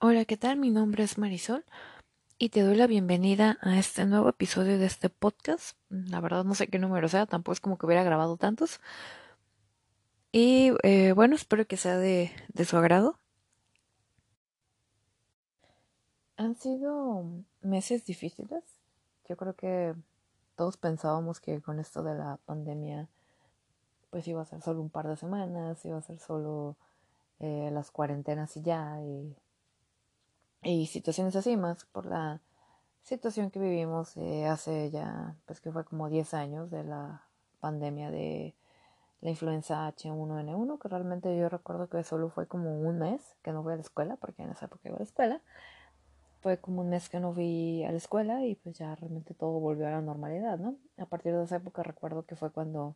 Hola, ¿qué tal? Mi nombre es Marisol y te doy la bienvenida a este nuevo episodio de este podcast. La verdad no sé qué número sea, tampoco es como que hubiera grabado tantos. Y eh, bueno, espero que sea de, de su agrado. Han sido meses difíciles. Yo creo que todos pensábamos que con esto de la pandemia pues iba a ser solo un par de semanas, iba a ser solo eh, las cuarentenas y ya, y situaciones así, más por la situación que vivimos eh, hace ya, pues que fue como 10 años de la pandemia de la influenza H1N1, que realmente yo recuerdo que solo fue como un mes que no fui a la escuela, porque en esa época iba a la escuela. Fue como un mes que no fui a la escuela y pues ya realmente todo volvió a la normalidad, ¿no? A partir de esa época recuerdo que fue cuando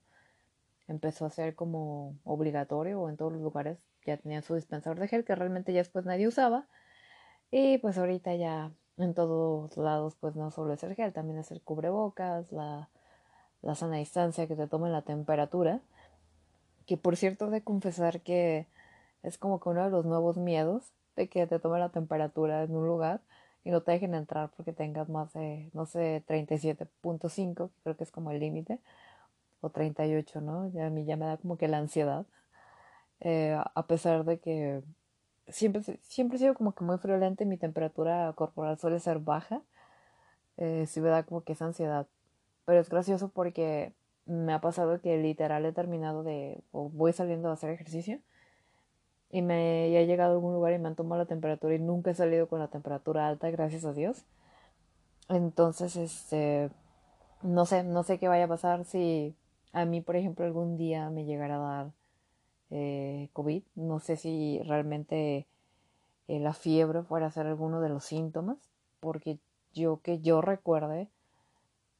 empezó a ser como obligatorio o en todos los lugares ya tenían su dispensador de gel que realmente ya después nadie usaba y pues ahorita ya en todos lados pues no solo es el gel, también es el cubrebocas, la, la sana distancia, que te tomen la temperatura. Que por cierto de confesar que es como que uno de los nuevos miedos de que te tomen la temperatura en un lugar y no te dejen entrar porque tengas más de, no sé, 37.5, creo que es como el límite, o 38, ¿no? A mí ya me da como que la ansiedad, eh, a pesar de que siempre, siempre he sido como que muy friolenta y mi temperatura corporal suele ser baja. Eh, sí me da como que esa ansiedad. Pero es gracioso porque me ha pasado que literal he terminado de, o voy saliendo a hacer ejercicio y me he llegado a algún lugar y me han tomado la temperatura y nunca he salido con la temperatura alta, gracias a Dios. Entonces, este, no sé, no sé qué vaya a pasar si a mí, por ejemplo, algún día me llegara a dar eh, COVID. No sé si realmente eh, la fiebre fuera a ser alguno de los síntomas, porque yo que yo recuerde,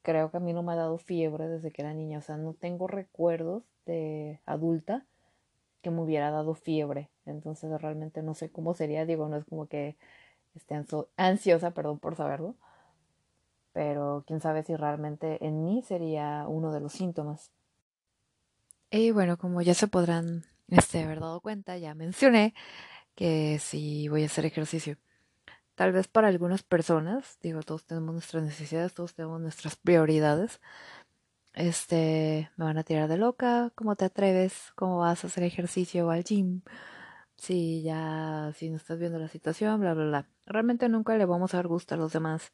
creo que a mí no me ha dado fiebre desde que era niña. O sea, no tengo recuerdos de adulta que me hubiera dado fiebre. Entonces realmente no sé cómo sería. Digo, no es como que esté ansiosa, perdón por saberlo. Pero quién sabe si realmente en mí sería uno de los síntomas. Y bueno, como ya se podrán este, haber dado cuenta, ya mencioné que si voy a hacer ejercicio. Tal vez para algunas personas, digo, todos tenemos nuestras necesidades, todos tenemos nuestras prioridades. Este, me van a tirar de loca, ¿cómo te atreves? ¿Cómo vas a hacer ejercicio o al gym? Si ya, si no estás viendo la situación, bla, bla, bla. Realmente nunca le vamos a dar gusto a los demás.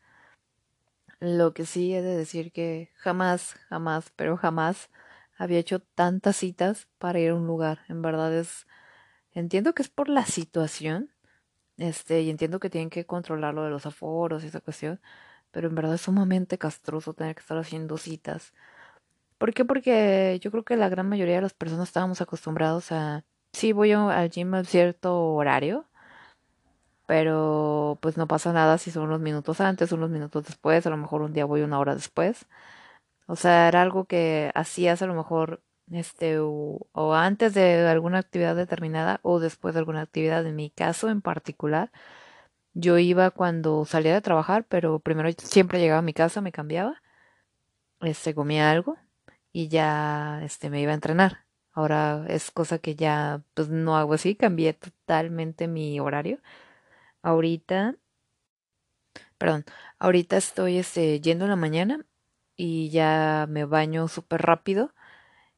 Lo que sí he de decir que jamás, jamás, pero jamás había hecho tantas citas para ir a un lugar. En verdad es, entiendo que es por la situación, este, y entiendo que tienen que controlar lo de los aforos y esa cuestión, pero en verdad es sumamente castroso tener que estar haciendo citas. ¿Por qué? Porque yo creo que la gran mayoría de las personas estábamos acostumbrados a, sí voy al gym a cierto horario, pero pues no pasa nada si son unos minutos antes, unos minutos después, a lo mejor un día voy una hora después. O sea, era algo que hacías a lo mejor este o, antes de alguna actividad determinada o después de alguna actividad. En mi caso en particular, yo iba cuando salía de trabajar, pero primero siempre llegaba a mi casa, me cambiaba, este comía algo y ya este me iba a entrenar. Ahora es cosa que ya pues no hago así, cambié totalmente mi horario. Ahorita, perdón, ahorita estoy este, yendo en la mañana y ya me baño súper rápido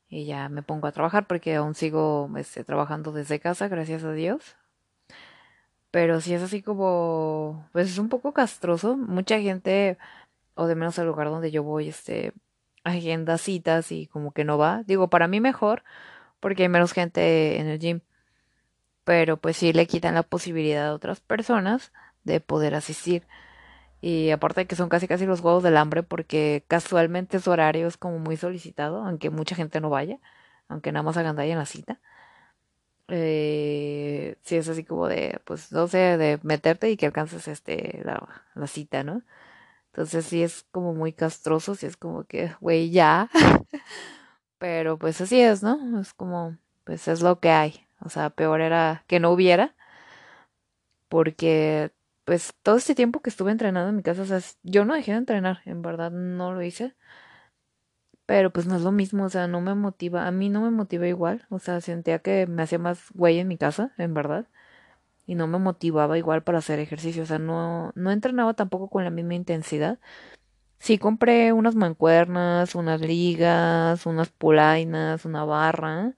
y ya me pongo a trabajar porque aún sigo este, trabajando desde casa, gracias a Dios. Pero si es así como, pues es un poco castroso. Mucha gente, o de menos el lugar donde yo voy, este, agenda citas y como que no va. Digo, para mí mejor, porque hay menos gente en el gym. Pero pues sí le quitan la posibilidad a otras personas de poder asistir. Y aparte de que son casi casi los juegos del hambre porque casualmente su horario es como muy solicitado, aunque mucha gente no vaya, aunque nada más hagan en la cita. Eh, sí es así como de, pues no sé, de meterte y que alcances este la, la cita, ¿no? Entonces sí es como muy castroso, sí es como que, güey, ya. Pero pues así es, ¿no? Es como, pues es lo que hay. O sea, peor era que no hubiera. Porque pues todo este tiempo que estuve entrenando en mi casa, o sea, yo no dejé de entrenar, en verdad no lo hice. Pero pues no es lo mismo, o sea, no me motiva, a mí no me motiva igual, o sea, sentía que me hacía más güey en mi casa, en verdad. y no me motivaba igual para hacer ejercicio, o sea, no, no entrenaba tampoco con la misma intensidad. Sí compré unas mancuernas, unas ligas, unas polainas, una barra,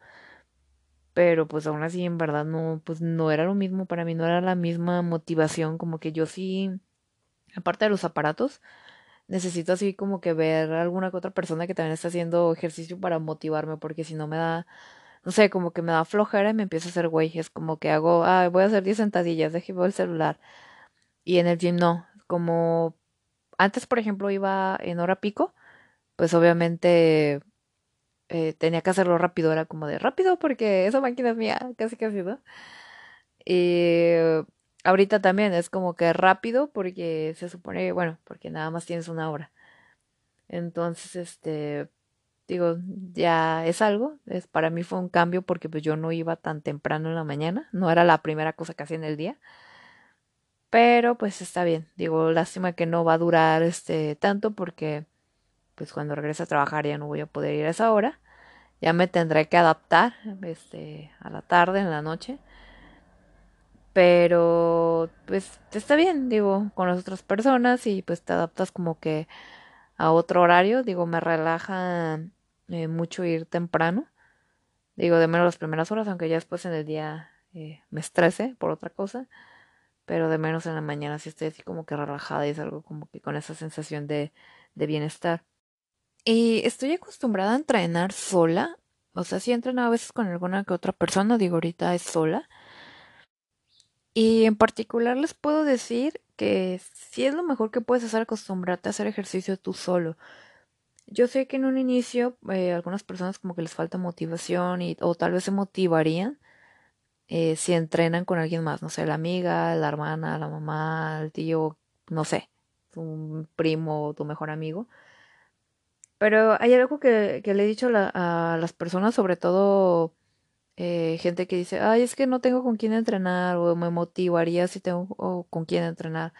pero pues aún así en verdad no, pues no era lo mismo para mí, no era la misma motivación, como que yo sí, aparte de los aparatos, necesito así como que ver a alguna que otra persona que también está haciendo ejercicio para motivarme, porque si no me da, no sé, como que me da flojera y me empiezo a hacer güey, es como que hago, ah, voy a hacer 10 sentadillas, déjeme el celular. Y en el gym no, como antes, por ejemplo, iba en hora pico, pues obviamente eh, tenía que hacerlo rápido, era como de rápido porque esa máquina es mía, casi casi, ¿no? Y ahorita también es como que rápido porque se supone, bueno, porque nada más tienes una hora. Entonces, este, digo, ya es algo, es, para mí fue un cambio porque pues yo no iba tan temprano en la mañana, no era la primera cosa que hacía en el día. Pero pues está bien, digo, lástima que no va a durar este tanto porque pues cuando regrese a trabajar ya no voy a poder ir a esa hora. Ya me tendré que adaptar este a la tarde, en la noche. Pero pues está bien, digo, con las otras personas y pues te adaptas como que a otro horario, digo, me relaja eh, mucho ir temprano. Digo, de menos las primeras horas, aunque ya después en el día eh, me estrese por otra cosa. Pero de menos en la mañana sí estoy así como que relajada y es algo como que con esa sensación de, de bienestar. Y estoy acostumbrada a entrenar sola. O sea, sí he entrenado a veces con alguna que otra persona, digo, ahorita es sola. Y en particular les puedo decir que si es lo mejor que puedes hacer acostumbrarte a hacer ejercicio tú solo. Yo sé que en un inicio eh, algunas personas como que les falta motivación y, o tal vez se motivarían eh, si entrenan con alguien más, no sé, la amiga, la hermana, la mamá, el tío, no sé, un primo, tu mejor amigo. Pero hay algo que, le he dicho a las personas, sobre todo eh, gente que dice, ay, es que no tengo con quién entrenar o me motivaría si tengo con quién entrenar.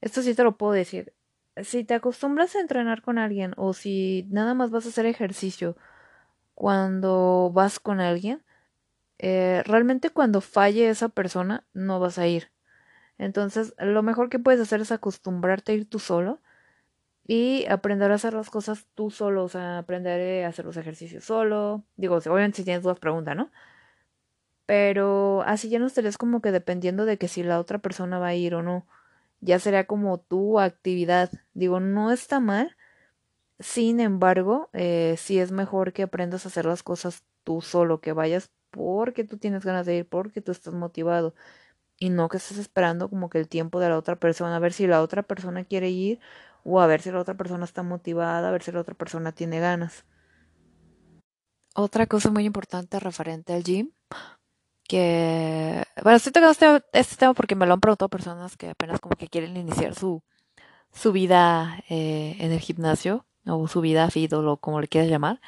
Esto sí te lo puedo decir. Si te acostumbras a entrenar con alguien o si nada más vas a hacer ejercicio cuando vas con alguien, eh, realmente cuando falle esa persona no vas a ir. Entonces, lo mejor que puedes hacer es acostumbrarte a ir tú solo y aprender a hacer las cosas tú solo, o sea, aprender a hacer los ejercicios solo. Digo, obviamente si tienes dudas, pregunta, ¿no? Pero así ya no estarías como que dependiendo de que si la otra persona va a ir o no. Ya sería como tu actividad. Digo, no está mal. Sin embargo, eh, sí es mejor que aprendas a hacer las cosas tú solo, que vayas porque tú tienes ganas de ir, porque tú estás motivado. Y no que estés esperando como que el tiempo de la otra persona, a ver si la otra persona quiere ir o a ver si la otra persona está motivada, a ver si la otra persona tiene ganas. Otra cosa muy importante referente al gym, que, bueno, estoy tocando este, este, tema porque me lo han preguntado personas que apenas como que quieren iniciar su, su vida eh, en el gimnasio, o su vida fit, o como le quieras llamar.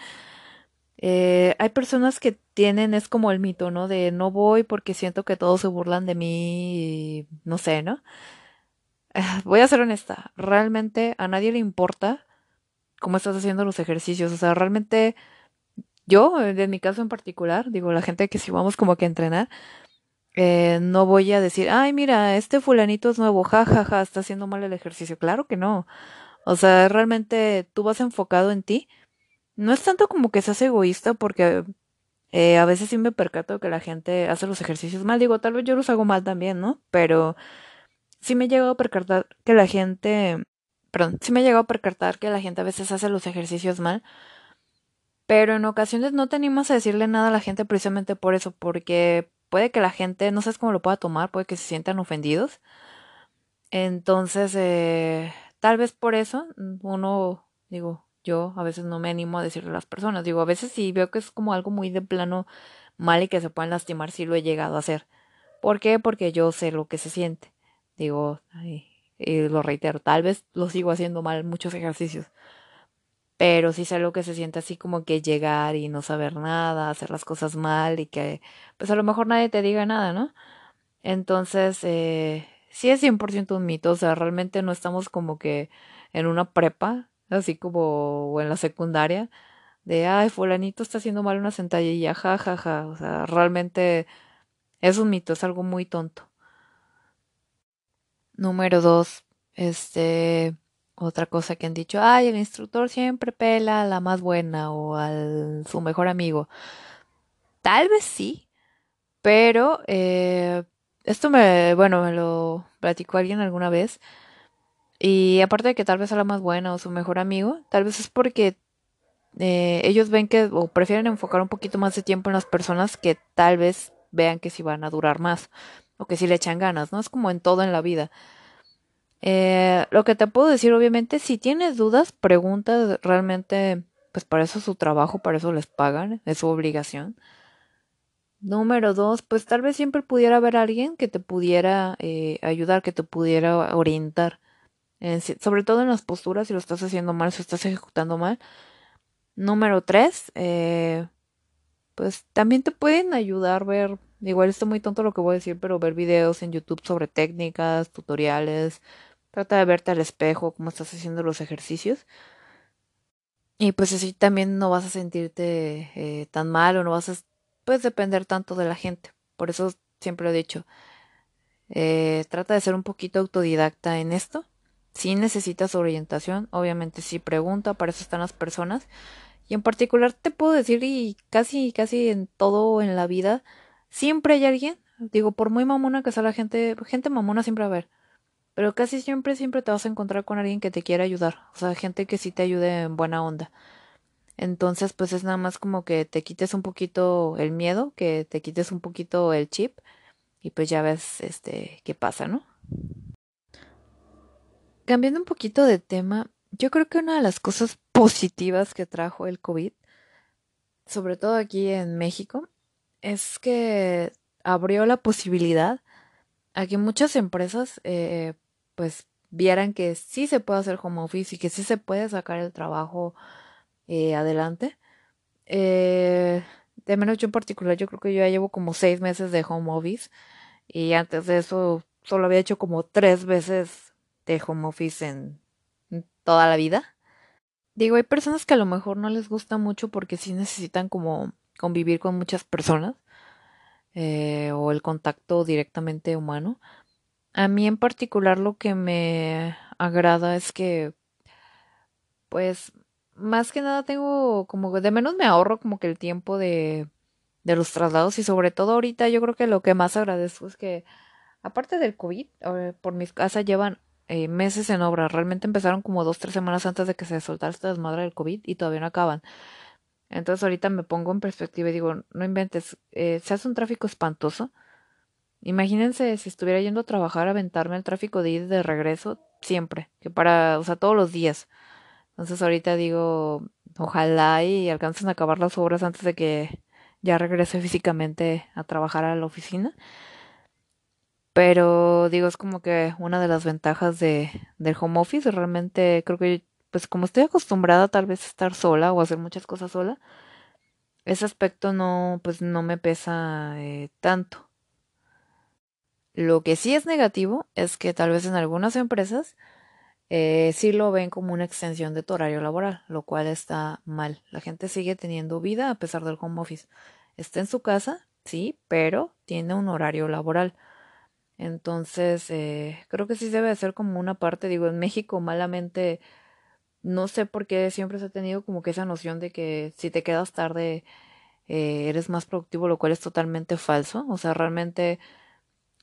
Eh, hay personas que tienen, es como el mito, ¿no? De no voy porque siento que todos se burlan de mí, y no sé, ¿no? Voy a ser honesta, realmente a nadie le importa cómo estás haciendo los ejercicios. O sea, realmente yo, en mi caso en particular, digo, la gente que si vamos como que a entrenar, eh, no voy a decir, ay, mira, este fulanito es nuevo, jajaja, ja, ja, está haciendo mal el ejercicio. Claro que no. O sea, realmente tú vas enfocado en ti. No es tanto como que seas egoísta, porque eh, a veces sí me percato que la gente hace los ejercicios mal. Digo, tal vez yo los hago mal también, ¿no? Pero sí me he llegado a percatar que la gente, perdón, sí me a percatar que la gente a veces hace los ejercicios mal, pero en ocasiones no te animas a decirle nada a la gente precisamente por eso, porque puede que la gente, no sabes cómo lo pueda tomar, puede que se sientan ofendidos. Entonces, eh, tal vez por eso uno, digo, yo a veces no me animo a decirle a las personas, digo, a veces sí veo que es como algo muy de plano mal y que se pueden lastimar, sí lo he llegado a hacer. ¿Por qué? Porque yo sé lo que se siente. Digo, y lo reitero, tal vez lo sigo haciendo mal muchos ejercicios, pero sí sé lo que se siente así como que llegar y no saber nada, hacer las cosas mal y que pues a lo mejor nadie te diga nada, ¿no? Entonces, eh, sí es 100% un mito, o sea, realmente no estamos como que en una prepa, así como o en la secundaria, de, ay, fulanito está haciendo mal una sentadilla, ja, ja, ja, o sea, realmente Es un mito, es algo muy tonto. Número dos, este, otra cosa que han dicho, ay, el instructor siempre pela a la más buena o al su mejor amigo. Tal vez sí, pero eh, esto me, bueno, me lo platicó alguien alguna vez. Y aparte de que tal vez a la más buena o su mejor amigo, tal vez es porque eh, ellos ven que o prefieren enfocar un poquito más de tiempo en las personas que tal vez vean que si van a durar más o que si le echan ganas, ¿no? Es como en todo en la vida. Eh, lo que te puedo decir, obviamente, si tienes dudas, pregunta realmente, pues para eso es su trabajo, para eso les pagan, es su obligación. Número dos, pues tal vez siempre pudiera haber alguien que te pudiera eh, ayudar, que te pudiera orientar. sobre todo en las posturas, si lo estás haciendo mal, si lo estás ejecutando mal. Número tres, eh, pues también te pueden ayudar a ver, igual está muy tonto lo que voy a decir, pero ver videos en YouTube sobre técnicas, tutoriales, trata de verte al espejo, cómo estás haciendo los ejercicios. Y pues así también no vas a sentirte eh, tan mal o no vas a pues, depender tanto de la gente. Por eso siempre lo he dicho, eh, trata de ser un poquito autodidacta en esto. Si necesitas orientación, obviamente si pregunta, para eso están las personas. Y en particular te puedo decir, y casi, casi en todo en la vida, siempre hay alguien, digo, por muy mamona que sea la gente, gente mamona siempre va a haber, pero casi siempre, siempre te vas a encontrar con alguien que te quiera ayudar, o sea, gente que sí te ayude en buena onda. Entonces, pues es nada más como que te quites un poquito el miedo, que te quites un poquito el chip y pues ya ves este qué pasa, ¿no? Cambiando un poquito de tema, yo creo que una de las cosas positivas que trajo el COVID, sobre todo aquí en México, es que abrió la posibilidad a que muchas empresas eh, pues vieran que sí se puede hacer home office y que sí se puede sacar el trabajo eh, adelante. Eh, de menos yo en particular, yo creo que yo ya llevo como seis meses de home office y antes de eso solo había hecho como tres veces de home office en toda la vida. Digo, hay personas que a lo mejor no les gusta mucho porque sí necesitan como convivir con muchas personas eh, o el contacto directamente humano. A mí en particular lo que me agrada es que pues más que nada tengo como de menos me ahorro como que el tiempo de, de los traslados y sobre todo ahorita yo creo que lo que más agradezco es que aparte del COVID, eh, por mis casas llevan eh, meses en obra. Realmente empezaron como dos, tres semanas antes de que se soltara esta desmadre del COVID y todavía no acaban. Entonces ahorita me pongo en perspectiva y digo, no inventes, eh, se hace un tráfico espantoso. Imagínense si estuviera yendo a trabajar, aventarme el tráfico de ir de regreso siempre, que para, o sea, todos los días. Entonces ahorita digo, ojalá y alcancen a acabar las obras antes de que ya regrese físicamente a trabajar a la oficina. Pero digo, es como que una de las ventajas de, del home office. Realmente creo que, pues como estoy acostumbrada tal vez a estar sola o hacer muchas cosas sola, ese aspecto no, pues no me pesa eh, tanto. Lo que sí es negativo es que tal vez en algunas empresas eh, sí lo ven como una extensión de tu horario laboral, lo cual está mal. La gente sigue teniendo vida a pesar del home office. Está en su casa, sí, pero tiene un horario laboral. Entonces, eh, creo que sí debe ser como una parte, digo, en México malamente, no sé por qué siempre se ha tenido como que esa noción de que si te quedas tarde eh, eres más productivo, lo cual es totalmente falso. O sea, realmente,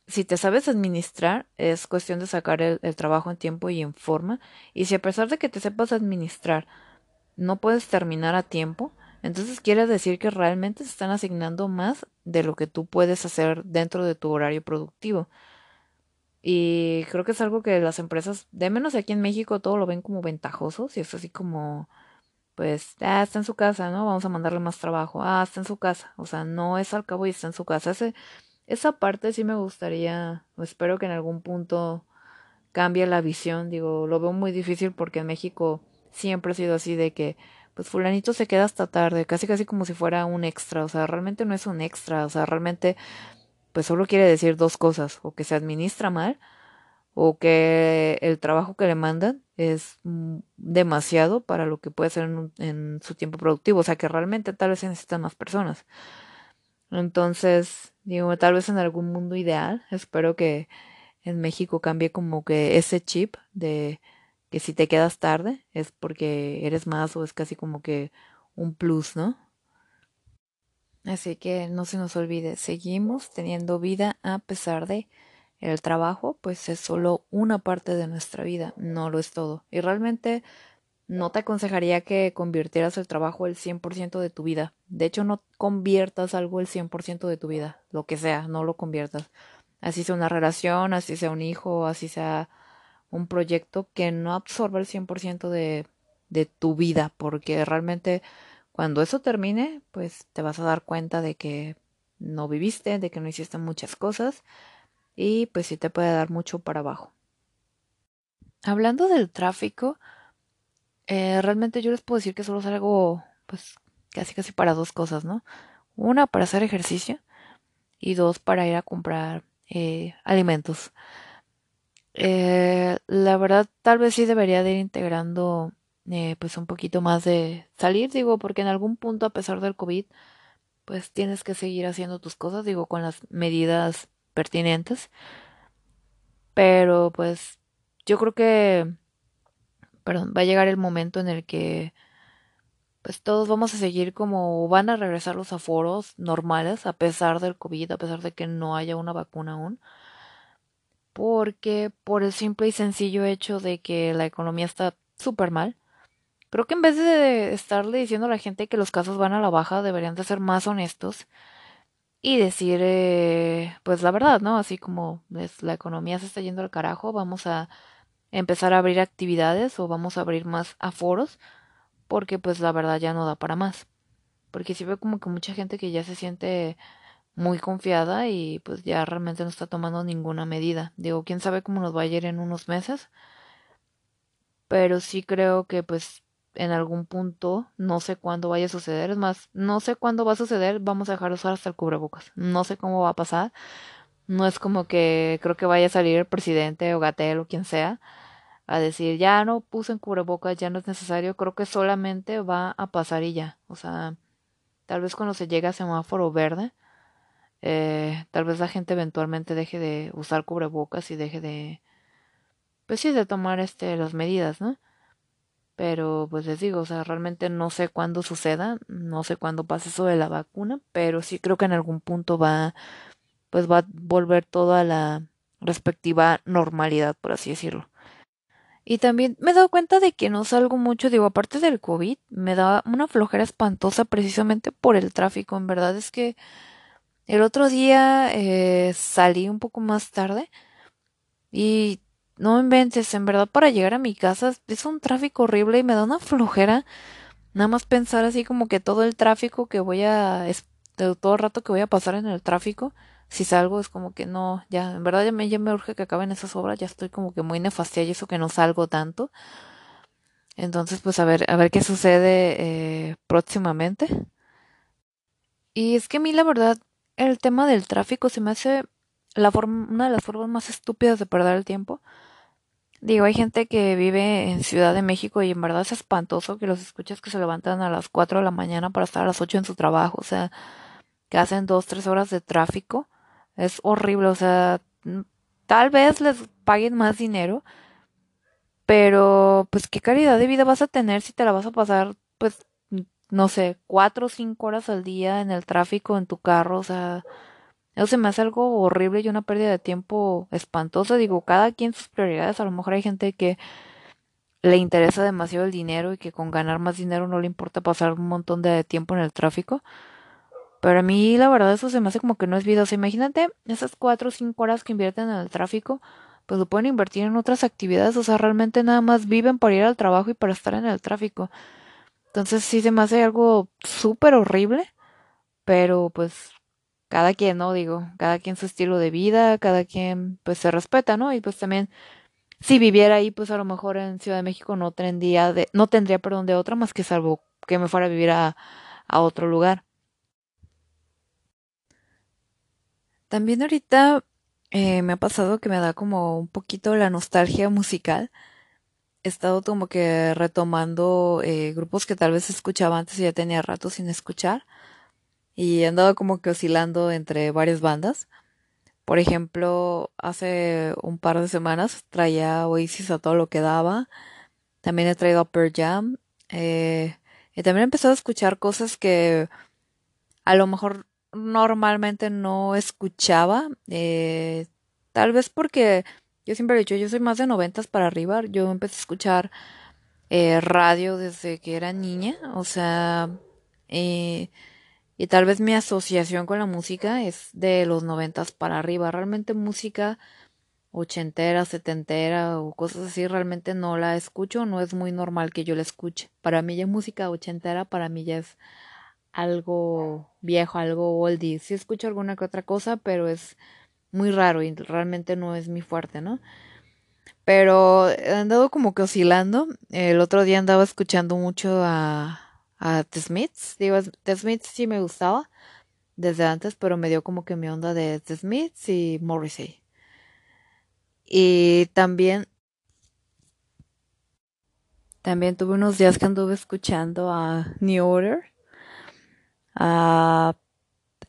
si te sabes administrar, es cuestión de sacar el, el trabajo en tiempo y en forma. Y si a pesar de que te sepas administrar, no puedes terminar a tiempo, entonces quiere decir que realmente se están asignando más de lo que tú puedes hacer dentro de tu horario productivo. Y creo que es algo que las empresas, de menos aquí en México, todo lo ven como ventajoso. Si es así como, pues, ah, está en su casa, ¿no? Vamos a mandarle más trabajo. Ah, está en su casa. O sea, no es al cabo y está en su casa. Ese, esa parte sí me gustaría, espero que en algún punto cambie la visión. Digo, lo veo muy difícil porque en México siempre ha sido así de que pues fulanito se queda hasta tarde, casi casi como si fuera un extra, o sea, realmente no es un extra, o sea, realmente pues solo quiere decir dos cosas, o que se administra mal, o que el trabajo que le mandan es demasiado para lo que puede hacer en, en su tiempo productivo, o sea, que realmente tal vez se necesitan más personas. Entonces, Digo, tal vez en algún mundo ideal, espero que en México cambie como que ese chip de que si te quedas tarde es porque eres más o es casi como que un plus, ¿no? Así que no se nos olvide, seguimos teniendo vida a pesar de el trabajo, pues es solo una parte de nuestra vida, no lo es todo. Y realmente no te aconsejaría que convirtieras el trabajo el 100% de tu vida. De hecho, no conviertas algo el 100% de tu vida, lo que sea, no lo conviertas. Así sea una relación, así sea un hijo, así sea un proyecto que no absorba el 100% de, de tu vida, porque realmente cuando eso termine, pues te vas a dar cuenta de que no viviste, de que no hiciste muchas cosas y pues sí te puede dar mucho para abajo. Hablando del tráfico, eh, realmente yo les puedo decir que solo salgo pues casi casi para dos cosas, ¿no? Una para hacer ejercicio y dos para ir a comprar eh, alimentos. Eh, la verdad tal vez sí debería de ir integrando eh, pues un poquito más de salir, digo, porque en algún punto, a pesar del COVID, pues tienes que seguir haciendo tus cosas, digo, con las medidas pertinentes. Pero pues yo creo que, perdón, va a llegar el momento en el que pues todos vamos a seguir como van a regresar los aforos normales a pesar del COVID, a pesar de que no haya una vacuna aún. Porque por el simple y sencillo hecho de que la economía está súper mal Creo que en vez de estarle diciendo a la gente que los casos van a la baja, deberían de ser más honestos y decir, eh, pues la verdad, ¿no? Así como la economía se está yendo al carajo, vamos a empezar a abrir actividades o vamos a abrir más aforos, porque pues la verdad ya no da para más. Porque si veo como que mucha gente que ya se siente muy confiada y pues ya realmente no está tomando ninguna medida. Digo, quién sabe cómo nos va a ir en unos meses. Pero sí creo que pues en algún punto, no sé cuándo vaya a suceder, es más, no sé cuándo va a suceder, vamos a dejar de usar hasta el cubrebocas, no sé cómo va a pasar, no es como que creo que vaya a salir el presidente o Gatel o quien sea a decir, ya no puse en cubrebocas, ya no es necesario, creo que solamente va a pasar y ya, o sea, tal vez cuando se llegue a semáforo verde, eh, tal vez la gente eventualmente deje de usar cubrebocas y deje de, pues sí, de tomar este, las medidas, ¿no? Pero pues les digo, o sea, realmente no sé cuándo suceda, no sé cuándo pase eso de la vacuna, pero sí creo que en algún punto va, pues va a volver toda la respectiva normalidad, por así decirlo. Y también me he dado cuenta de que no salgo mucho, digo, aparte del COVID, me da una flojera espantosa precisamente por el tráfico. En verdad es que el otro día eh, salí un poco más tarde y no inventes, en verdad para llegar a mi casa es un tráfico horrible y me da una flojera. Nada más pensar así como que todo el tráfico que voy a, todo el rato que voy a pasar en el tráfico, si salgo es como que no, ya, en verdad ya me, ya me urge que acaben esas obras, ya estoy como que muy nefastia y eso que no salgo tanto. Entonces, pues a ver, a ver qué sucede eh, próximamente. Y es que a mí la verdad, el tema del tráfico se me hace la forma, una de las formas más estúpidas de perder el tiempo. Digo, hay gente que vive en Ciudad de México y en verdad es espantoso que los escuchas que se levantan a las 4 de la mañana para estar a las 8 en su trabajo, o sea, que hacen 2, 3 horas de tráfico. Es horrible, o sea, tal vez les paguen más dinero, pero pues qué calidad de vida vas a tener si te la vas a pasar, pues, no sé, 4 o 5 horas al día en el tráfico, en tu carro, o sea, eso se me hace algo horrible y una pérdida de tiempo espantosa. Digo, cada quien sus prioridades. A lo mejor hay gente que le interesa demasiado el dinero y que con ganar más dinero no le importa pasar un montón de tiempo en el tráfico. Pero a mí la verdad eso se me hace como que no es vida. O sea, imagínate esas cuatro o cinco horas que invierten en el tráfico, pues lo pueden invertir en otras actividades. O sea, realmente nada más viven para ir al trabajo y para estar en el tráfico. Entonces sí se me hace algo súper horrible. Pero pues cada quien, ¿no? Digo, cada quien su estilo de vida, cada quien pues se respeta, ¿no? Y pues también si viviera ahí, pues a lo mejor en Ciudad de México no tendría de, no tendría, perdón, de otra más que salvo que me fuera a vivir a, otro lugar. También ahorita eh, me ha pasado que me da como un poquito la nostalgia musical. He estado como que retomando eh, grupos que tal vez escuchaba antes y ya tenía rato sin escuchar. Y he andado como que oscilando entre varias bandas. Por ejemplo, hace un par de semanas traía Oasis a todo lo que daba. También he traído Upper Jam. Eh, y también he empezado a escuchar cosas que a lo mejor normalmente no escuchaba. Eh, tal vez porque yo siempre he dicho, yo soy más de noventas para arriba. Yo empecé a escuchar eh, radio desde que era niña. O sea, eh, y tal vez mi asociación con la música es de los noventas para arriba. Realmente música ochentera, setentera o cosas así realmente no la escucho. No es muy normal que yo la escuche. Para mí ya música ochentera, para mí ya es algo viejo, algo oldie. Sí escucho alguna que otra cosa, pero es muy raro y realmente no es mi fuerte, ¿no? Pero he andado como que oscilando. El otro día andaba escuchando mucho a, a The Smiths. Digo, The Smiths sí me gustaba desde antes, pero me dio como que mi onda de The Smiths y Morrissey. Y también también tuve unos días que anduve escuchando a New Order. A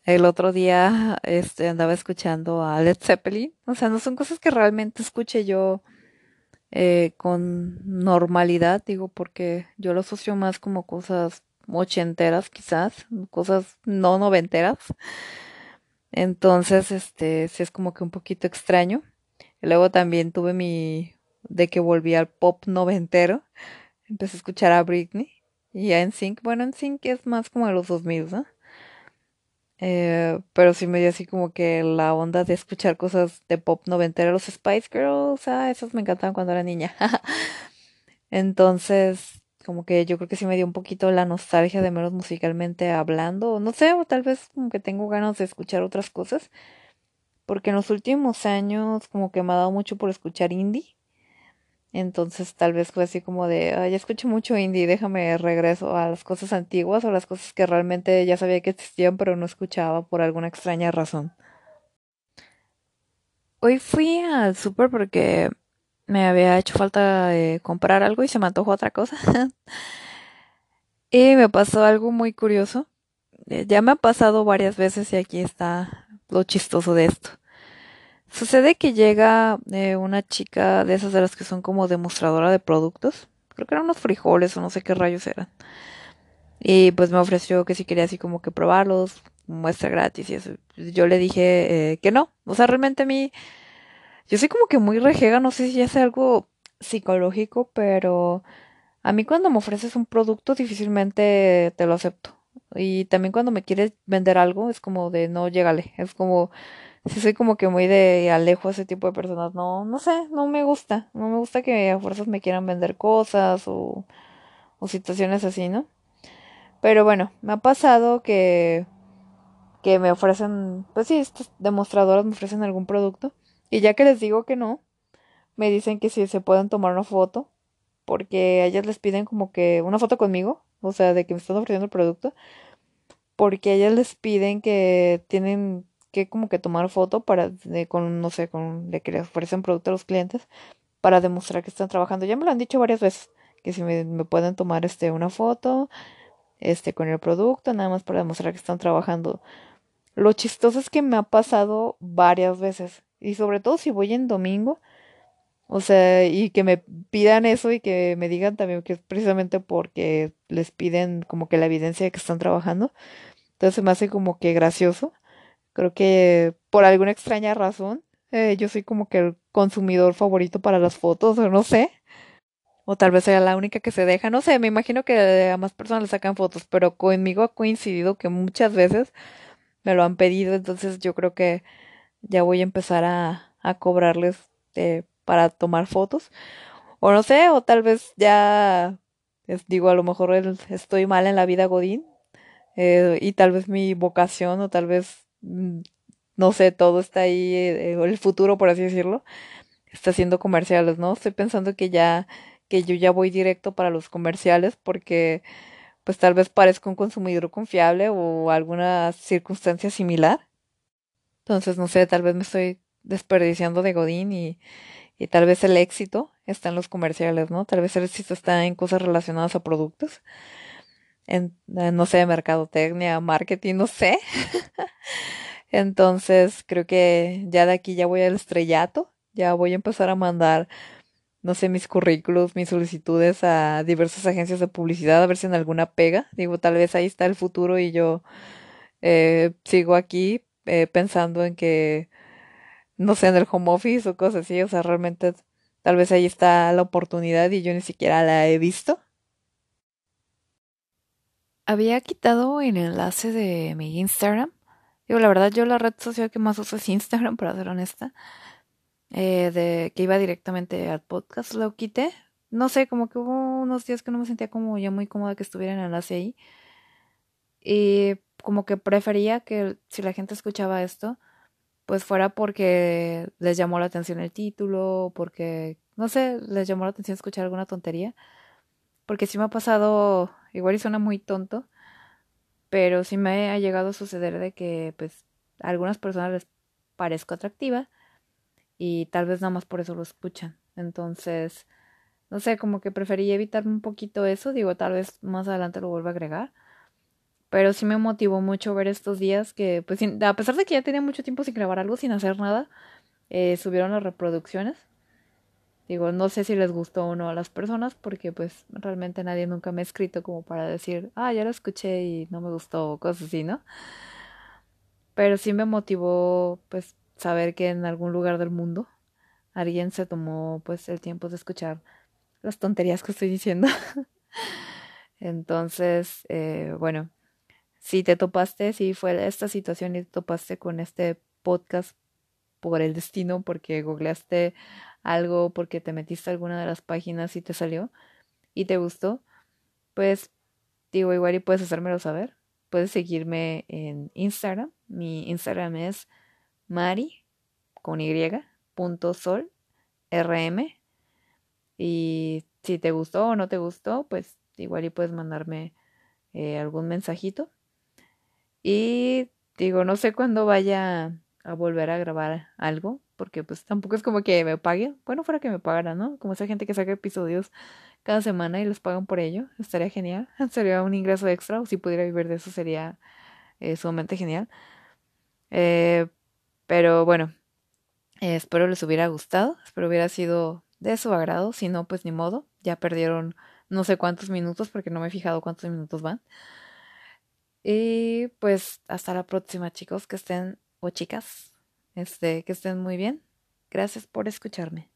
el otro día este, andaba escuchando a Led Zeppelin. O sea, no son cosas que realmente escuche yo eh, con normalidad, digo, porque yo lo asocio más como cosas ochenteras quizás, cosas no noventeras. Entonces, este, sí es como que un poquito extraño. Luego también tuve mi, de que volví al pop noventero. Empecé a escuchar a Britney y a NSYNC. Bueno, NSYNC es más como de los 2000, ¿no? Eh, pero sí me dio así como que la onda de escuchar cosas de pop noventero, los Spice Girls, ah, esos me encantaban cuando era niña. Entonces, como que yo creo que sí me dio un poquito la nostalgia de menos musicalmente hablando, no sé, o tal vez como que tengo ganas de escuchar otras cosas, porque en los últimos años como que me ha dado mucho por escuchar indie. Entonces tal vez fue así como de, ya escucho mucho indie, déjame regreso a las cosas antiguas o las cosas que realmente ya sabía que existían pero no escuchaba por alguna extraña razón. Hoy fui al súper porque me había hecho falta comprar algo y se me antojó otra cosa. y me pasó algo muy curioso. Ya me ha pasado varias veces y aquí está lo chistoso de esto. Sucede que llega eh, una chica de esas de las que son como demostradora de productos. Creo que eran unos frijoles o no sé qué rayos eran. Y pues me ofreció que si quería así como que probarlos, muestra gratis y eso. Yo le dije eh, que no. O sea, realmente a mí, yo soy como que muy rejega, no sé si es algo psicológico, pero a mí cuando me ofreces un producto difícilmente te lo acepto. Y también cuando me quieres vender algo es como de no, llégale. Es como sí soy como que muy de alejo a ese tipo de personas. No, no sé, no me gusta. No me gusta que a fuerzas me quieran vender cosas o, o situaciones así, ¿no? Pero bueno, me ha pasado que, que me ofrecen, pues sí, estas demostradoras me ofrecen algún producto. Y ya que les digo que no, me dicen que si se pueden tomar una foto, porque ellas les piden como que una foto conmigo, o sea, de que me están ofreciendo el producto, porque ellas les piden que tienen que como que tomar foto para, con, no sé, con, de que les ofrecen producto a los clientes para demostrar que están trabajando. Ya me lo han dicho varias veces, que si me, pueden tomar este, una foto, este, con el producto, nada más para demostrar que están trabajando. Lo chistoso es que me ha pasado varias veces, y sobre todo si voy en domingo, o sea, y que me pidan eso y que me digan también que es precisamente porque les piden como que la evidencia de que están trabajando. Entonces me hace como que gracioso. Creo que por alguna extraña razón, eh, yo soy como que el consumidor favorito para las fotos, o no sé. O tal vez sea la única que se deja, no sé, me imagino que a más personas le sacan fotos, pero conmigo ha coincidido que muchas veces me lo han pedido, entonces yo creo que ya voy a empezar a, a cobrarles eh, para tomar fotos. O no sé, o tal vez ya, digo, a lo mejor estoy mal en la vida Godín eh, y tal vez mi vocación o tal vez no sé, todo está ahí, eh, el futuro, por así decirlo, está haciendo comerciales, ¿no? Estoy pensando que ya, que yo ya voy directo para los comerciales porque pues tal vez parezca un consumidor confiable o alguna circunstancia similar. Entonces, no sé, tal vez me estoy desperdiciando de Godín y, y tal vez el éxito está en los comerciales, ¿no? Tal vez el éxito está en cosas relacionadas a productos. En, no sé, mercadotecnia, marketing, no sé. Entonces, creo que ya de aquí ya voy al estrellato, ya voy a empezar a mandar, no sé, mis currículos, mis solicitudes a diversas agencias de publicidad, a ver si en alguna pega. Digo, tal vez ahí está el futuro y yo eh, sigo aquí eh, pensando en que, no sé, en el home office o cosas así, o sea, realmente tal vez ahí está la oportunidad y yo ni siquiera la he visto. Había quitado el enlace de mi Instagram. Digo, la verdad, yo la red social que más uso es Instagram, para ser honesta. Eh, de que iba directamente al podcast, lo quité. No sé, como que hubo unos días que no me sentía como ya muy cómoda que estuviera el enlace ahí. Y como que prefería que si la gente escuchaba esto, pues fuera porque les llamó la atención el título, porque, no sé, les llamó la atención escuchar alguna tontería. Porque sí me ha pasado, igual y suena muy tonto, pero sí me ha llegado a suceder de que, pues, a algunas personas les parezco atractiva y tal vez nada más por eso lo escuchan. Entonces, no sé, como que preferí evitar un poquito eso, digo, tal vez más adelante lo vuelva a agregar pero sí me motivó mucho ver estos días que, pues, a pesar de que ya tenía mucho tiempo sin grabar algo, sin hacer nada, eh, subieron las reproducciones. Digo, no sé si les gustó o no a las personas, porque pues realmente nadie nunca me ha escrito como para decir, ah, ya lo escuché y no me gustó, o cosas así, ¿no? Pero sí me motivó, pues, saber que en algún lugar del mundo alguien se tomó, pues, el tiempo de escuchar las tonterías que estoy diciendo. Entonces, eh, bueno, si te topaste, si fue esta situación y te topaste con este podcast por el destino, porque googleaste algo, porque te metiste a alguna de las páginas y te salió y te gustó, pues digo, igual y puedes hacérmelo saber. Puedes seguirme en Instagram. Mi Instagram es mari con y punto sol rm. Y si te gustó o no te gustó, pues igual y puedes mandarme eh, algún mensajito y digo, no sé cuándo vaya a volver a grabar algo, porque pues tampoco es como que me pague. Bueno, fuera que me pagara, ¿no? Como esa gente que saca episodios cada semana y los pagan por ello, estaría genial. Sería un ingreso extra, o si pudiera vivir de eso sería eh, sumamente genial. Eh, pero bueno, espero les hubiera gustado, espero hubiera sido de su agrado, si no, pues ni modo, ya perdieron no sé cuántos minutos porque no me he fijado cuántos minutos van. Y pues hasta la próxima, chicos, que estén, o chicas, este, que estén muy bien. Gracias por escucharme.